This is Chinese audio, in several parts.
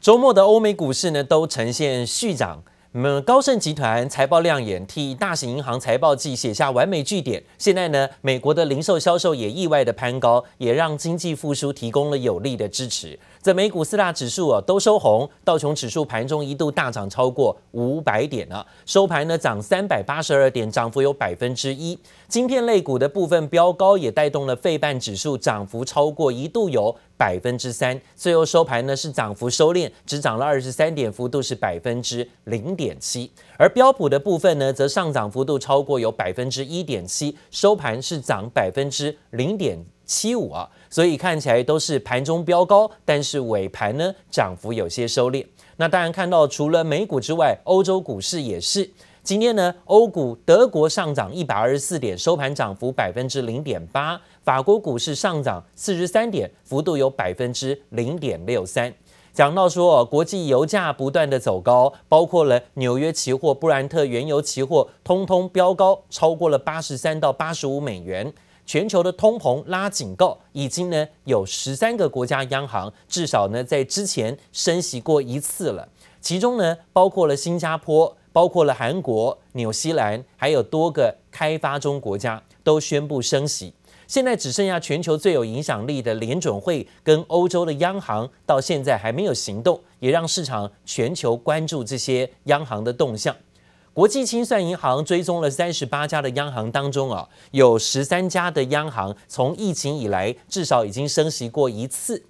周末的欧美股市呢，都呈现续涨。那么高盛集团财报亮眼，替大型银行财报季写下完美句点。现在呢，美国的零售销售也意外的攀高，也让经济复苏提供了有力的支持。这美股四大指数啊都收红，道琼指数盘中一度大涨超过五百点啊，收盘呢涨三百八十二点，涨幅有百分之一。晶片类股的部分飙高，也带动了费半指数涨幅超过一度有百分之三，最后收盘呢是涨幅收敛，只涨了二十三点，幅度是百分之零点七。而标普的部分呢，则上涨幅度超过有百分之一点七，收盘是涨百分之零点七五啊。所以看起来都是盘中飙高，但是尾盘呢涨幅有些收敛。那当然看到除了美股之外，欧洲股市也是。今天呢，欧股德国上涨一百二十四点，收盘涨幅百分之零点八；法国股市上涨四十三点，幅度有百分之零点六三。讲到说，国际油价不断的走高，包括了纽约期货、布兰特原油期货，通通飙高，超过了八十三到八十五美元。全球的通膨拉警告，已经呢有十三个国家央行至少呢在之前升息过一次了，其中呢包括了新加坡、包括了韩国、纽西兰，还有多个开发中国家都宣布升息。现在只剩下全球最有影响力的联准会跟欧洲的央行到现在还没有行动，也让市场全球关注这些央行的动向。国际清算银行追踪了三十八家的央行当中啊，有十三家的央行从疫情以来至少已经升息过一次。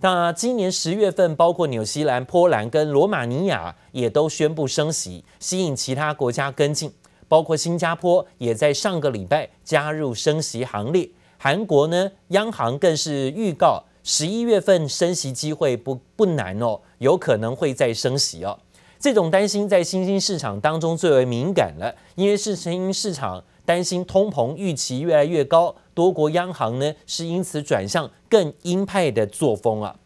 那今年十月份，包括纽西兰、波兰跟罗马尼亚也都宣布升息，吸引其他国家跟进。包括新加坡也在上个礼拜加入升息行列。韩国呢，央行更是预告十一月份升息机会不不难哦，有可能会再升息哦。这种担心在新兴市场当中最为敏感了，因为是新兴市场担心通膨预期越来越高，多国央行呢是因此转向更鹰派的作风啊。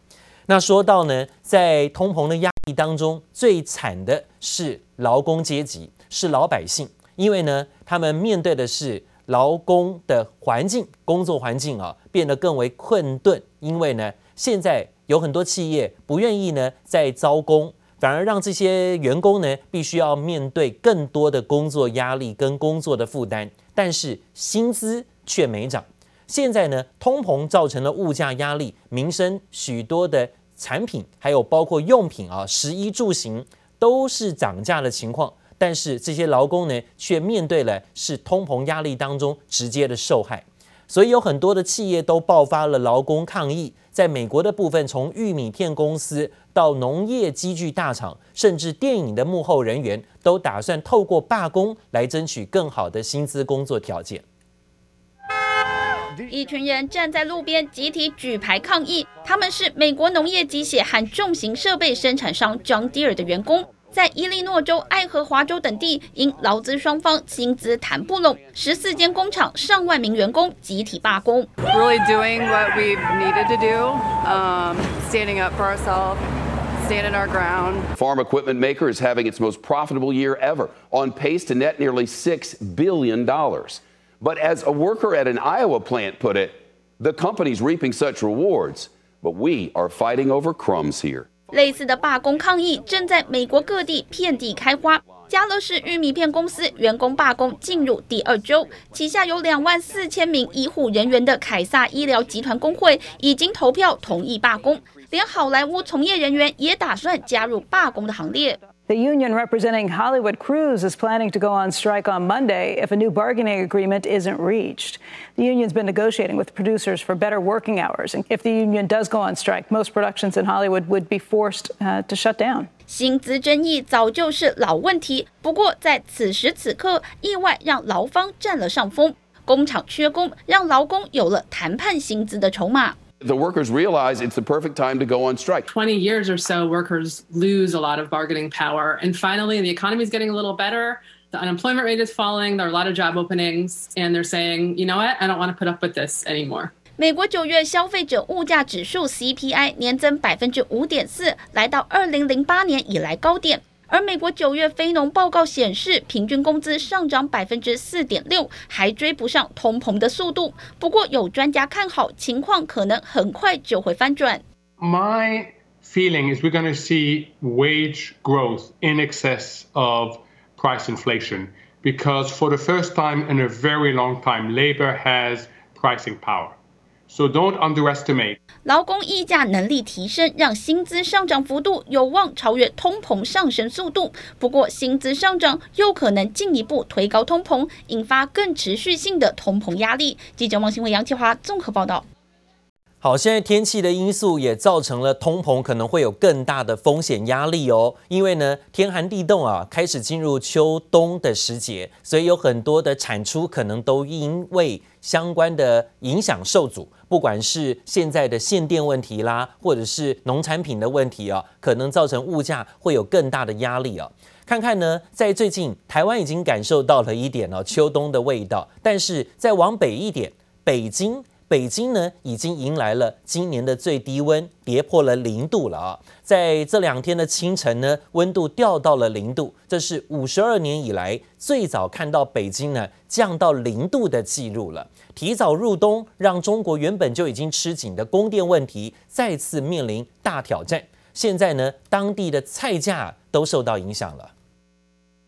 那说到呢，在通膨的压力当中，最惨的是劳工阶级，是老百姓，因为呢，他们面对的是劳工的环境，工作环境啊变得更为困顿，因为呢，现在有很多企业不愿意呢再招工。反而让这些员工呢，必须要面对更多的工作压力跟工作的负担，但是薪资却没涨。现在呢，通膨造成了物价压力，民生许多的产品，还有包括用品啊，食衣住行都是涨价的情况。但是这些劳工呢，却面对了是通膨压力当中直接的受害。所以有很多的企业都爆发了劳工抗议，在美国的部分，从玉米片公司到农业机具大厂，甚至电影的幕后人员，都打算透过罢工来争取更好的薪资工作条件。一群人站在路边集体举牌抗议，他们是美国农业机械和重型设备生产商 John Deere 的员工。在伊利诺州、爱荷华州等地，因劳资双方薪资谈不拢，十四间工厂上万名员工集体罢工。Really doing what we've needed to do, um, standing up for ourselves, standing our ground. Farm equipment maker is having its most profitable year ever, on pace to net nearly six billion dollars. But as a worker at an Iowa plant put it, the company's reaping such rewards, but we are fighting over crumbs here. 类似的罢工抗议正在美国各地遍地开花。家乐士玉米片公司员工罢工进入第二周，旗下有两万四千名医护人员的凯撒医疗集团工会已经投票同意罢工，连好莱坞从业人员也打算加入罢工的行列。The union representing Hollywood crews is planning to go on strike on Monday if a new bargaining agreement isn't reached. The union's been negotiating with producers for better working hours. And if the union does go on strike, most productions in Hollywood would be forced uh, to shut down. 薪资争议早就是老问题，不过在此时此刻，意外让劳方占了上风。工厂缺工，让劳工有了谈判薪资的筹码。 The workers realize it's the perfect time to go on strike. 20 years or so, workers lose a lot of bargaining power. And finally, the economy is getting a little better. The unemployment rate is falling. There are a lot of job openings. And they're saying, you know what? I don't want to put up with this anymore. 美国九月消费者物价指数 CPI 年增百分之五点四，来到二零零八年以来高点。 而美国九月非农报告显示，平均工资上涨百分之四点六，还追不上通膨的速度。不过，有专家看好，情况可能很快就会翻转。My feeling is we're going to see wage growth in excess of price inflation because for the first time in a very long time, labor has pricing power. So don't underestimate. 劳工议价能力提升，让薪资上涨幅度有望超越通膨上升速度。不过，薪资上涨又可能进一步推高通膨，引发更持续性的通膨压力。记者王新伟、杨启华综合报道。好，现在天气的因素也造成了通膨可能会有更大的风险压力哦。因为呢，天寒地冻啊，开始进入秋冬的时节，所以有很多的产出可能都因为相关的影响受阻。不管是现在的限电问题啦，或者是农产品的问题啊，可能造成物价会有更大的压力啊。看看呢，在最近台湾已经感受到了一点哦，秋冬的味道，但是再往北一点，北京。北京呢，已经迎来了今年的最低温，跌破了零度了啊！在这两天的清晨呢，温度掉到了零度，这是五十二年以来最早看到北京呢降到零度的记录了。提早入冬，让中国原本就已经吃紧的供电问题再次面临大挑战。现在呢，当地的菜价都受到影响了。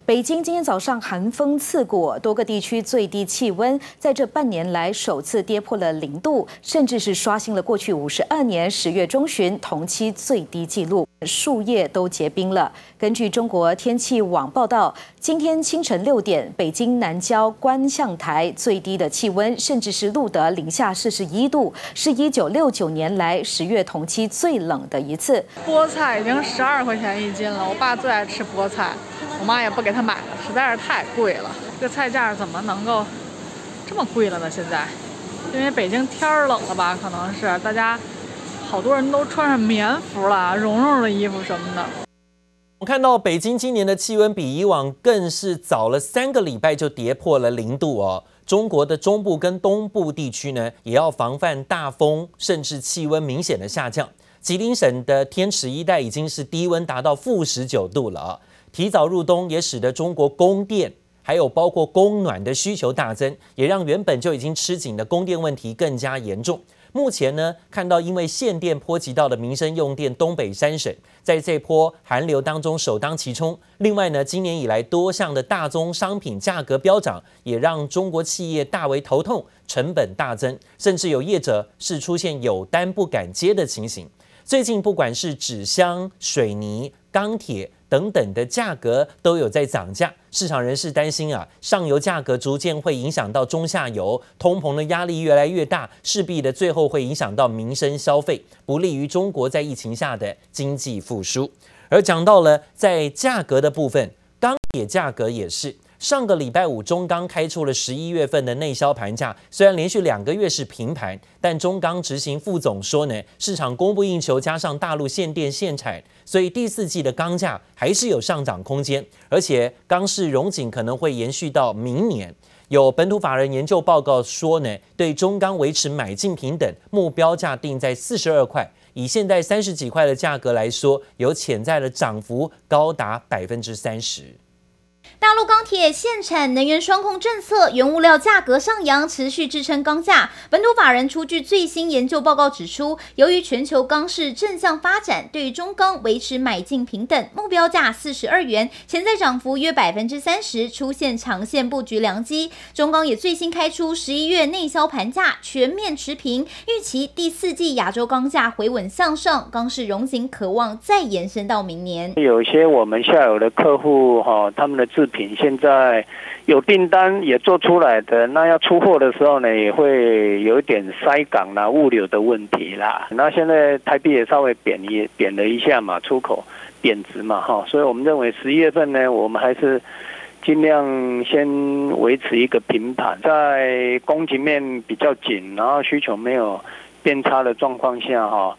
北京今天早上寒风刺骨，多个地区最低气温在这半年来首次跌破了零度，甚至是刷新了过去五十二年十月中旬同期最低纪录，树叶都结冰了。根据中国天气网报道，今天清晨六点，北京南郊观象台最低的气温甚至是录得零下四十一度，是一九六九年来十月同期最冷的一次。菠菜已经十二块钱一斤了，我爸最爱吃菠菜。我妈也不给他买了，实在是太贵了。这菜价怎么能够这么贵了呢？现在，因为北京天儿冷了吧？可能是大家好多人都穿上棉服了，绒绒的衣服什么的。我看到北京今年的气温比以往更是早了三个礼拜就跌破了零度哦。中国的中部跟东部地区呢，也要防范大风，甚至气温明显的下降。吉林省的天池一带已经是低温达到负十九度了啊。提早入冬也使得中国供电还有包括供暖的需求大增，也让原本就已经吃紧的供电问题更加严重。目前呢，看到因为限电波及到的民生用电，东北三省在这波寒流当中首当其冲。另外呢，今年以来多项的大宗商品价格飙涨，也让中国企业大为头痛，成本大增，甚至有业者是出现有单不敢接的情形。最近不管是纸箱、水泥、钢铁。等等的价格都有在涨价，市场人士担心啊，上游价格逐渐会影响到中下游，通膨的压力越来越大，势必的最后会影响到民生消费，不利于中国在疫情下的经济复苏。而讲到了在价格的部分，钢铁价格也是。上个礼拜五，中钢开出了十一月份的内销盘价，虽然连续两个月是平盘，但中钢执行副总说呢，市场供不应求，加上大陆限电限产，所以第四季的钢价还是有上涨空间，而且钢市荣景可能会延续到明年。有本土法人研究报告说呢，对中钢维持买进平等，目标价定在四十二块，以现在三十几块的价格来说，有潜在的涨幅高达百分之三十。大陆钢铁限产、能源双控政策、原物料价格上扬，持续支撑钢价。本土法人出具最新研究报告指出，由于全球钢市正向发展，对于中钢维持买进平等，目标价四十二元，潜在涨幅约百分之三十，出现长线布局良机。中钢也最新开出十一月内销盘价全面持平，预期第四季亚洲钢价回稳向上，钢市荣景可望再延伸到明年。有些我们下游的客户哈，他们的自品现在有订单也做出来的，那要出货的时候呢，也会有一点塞港啦、物流的问题啦。那现在台币也稍微贬一贬了一下嘛，出口贬值嘛，哈，所以我们认为十一月份呢，我们还是尽量先维持一个平盘，在供给面比较紧，然后需求没有变差的状况下，哈，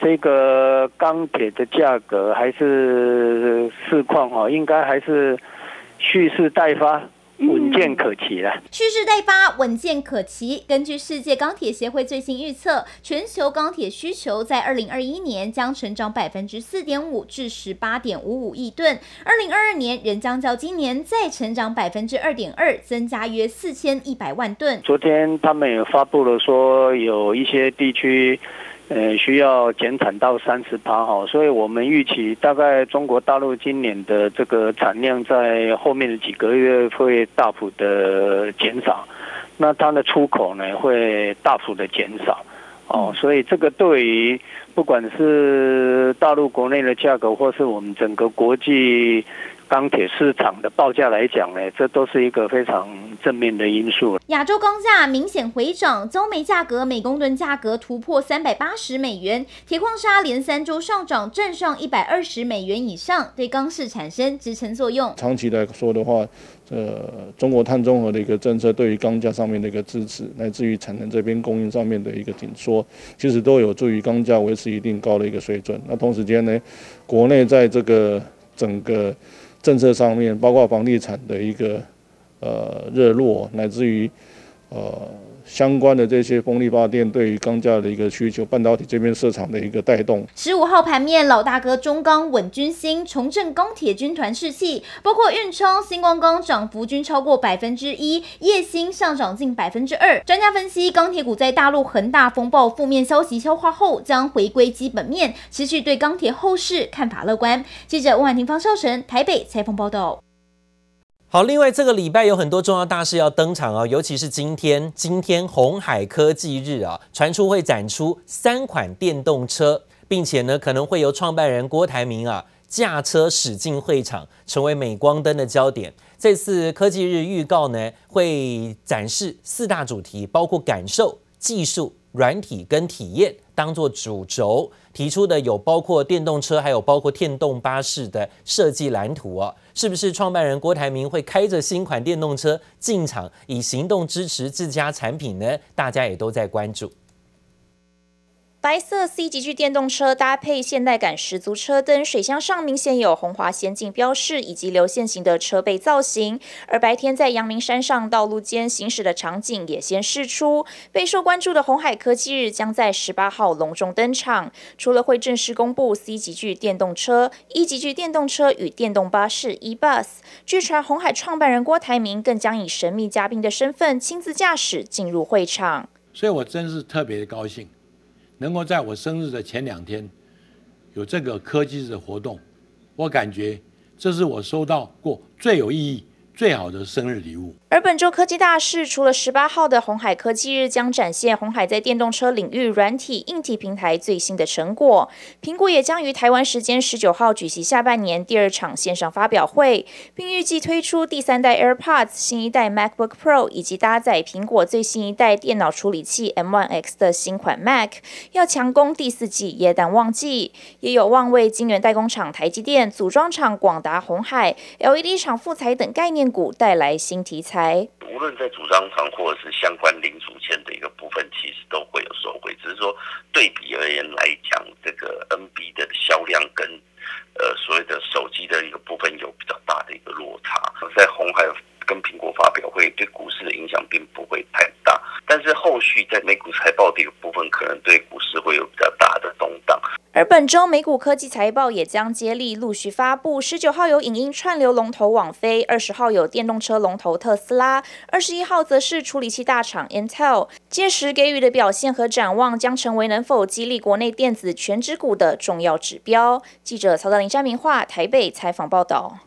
这个钢铁的价格还是市况哈，应该还是。蓄势待发，稳健可期了。蓄势待发，稳健可期。根据世界钢铁协会最新预测，全球钢铁需求在二零二一年将成长百分之四点五至十八点五五亿吨，二零二二年仍将较今年再成长百分之二点二，增加约四千一百万吨。昨天他们也发布了说，有一些地区。呃，需要减产到三十八哈，所以我们预期大概中国大陆今年的这个产量在后面的几个月会大幅的减少，那它的出口呢会大幅的减少，哦，所以这个对于不管是大陆国内的价格，或是我们整个国际。钢铁市场的报价来讲呢，这都是一个非常正面的因素。亚洲钢价明显回涨，焦煤价格每公吨价格突破三百八十美元，铁矿砂连三周上涨，站上一百二十美元以上，对钢市产生支撑作用。长期来说的话，呃，中国碳中和的一个政策对于钢价上面的一个支持，乃至于产能这边供应上面的一个紧缩，其实都有助于钢价维持一定高的一个水准。那同时间呢，国内在这个整个政策上面，包括房地产的一个呃热络，乃至于呃。相关的这些风力发电对于钢价的一个需求，半导体这边市场的一个带动。十五号盘面，老大哥中钢稳军心，重振钢铁军团士气，包括运昌、新光钢涨幅均超过百分之一，烨兴上涨近百分之二。专家分析，钢铁股在大陆恒大风暴负面消息消化后，将回归基本面，持续对钢铁后市看法乐观。记者温婉婷、方少成台北采访报道。好，另外这个礼拜有很多重要大事要登场哦，尤其是今天，今天红海科技日啊，传出会展出三款电动车，并且呢，可能会由创办人郭台铭啊驾车驶进会场，成为镁光灯的焦点。这次科技日预告呢，会展示四大主题，包括感受、技术、软体跟体验，当做主轴。提出的有包括电动车，还有包括电动巴士的设计蓝图哦，是不是创办人郭台铭会开着新款电动车进场，以行动支持自家产品呢？大家也都在关注。白色 C 级距电动车搭配现代感十足车灯，水箱上明显有红华先进标示以及流线型的车背造型。而白天在阳明山上道路间行驶的场景也先释出。备受关注的红海科技日将在十八号隆重登场，除了会正式公布 C 级距电动车、E 级距电动车与电动巴士 E-Bus，据传红海创办人郭台铭更将以神秘嘉宾的身份亲自驾驶进入会场。所以我真是特别的高兴。能够在我生日的前两天有这个科技日的活动，我感觉这是我收到过最有意义。最好的生日礼物。而本周科技大事，除了十八号的红海科技日将展现红海在电动车领域软体、硬体平台最新的成果，苹果也将于台湾时间十九号举行下半年第二场线上发表会，并预计推出第三代 AirPods、新一代 MacBook Pro 以及搭载苹果最新一代电脑处理器 M1X 的新款 Mac，要强攻第四季耶诞旺季，也有望为晶圆代工厂台积电、组装厂广达、红海、LED 厂富采等概念股带来新题材，无论在组装厂或者是相关零组件的一个部分，其实都会有受惠。只是说对比而言来讲，这个 NB 的销量跟呃所谓的手机的一个部分有比较大的一个落差。在红海跟苹果发表会，对股市的影响并不会太大，但是后续在美股财报的一个部分，可能对股市会有比较大的动荡。而本周美股科技财报也将接力陆续发布。十九号有影音串流龙头网飞，二十号有电动车龙头特斯拉，二十一号则是处理器大厂 Intel。届时给予的表现和展望，将成为能否激励国内电子全指股的重要指标。记者曹德林、詹明化台北采访报道。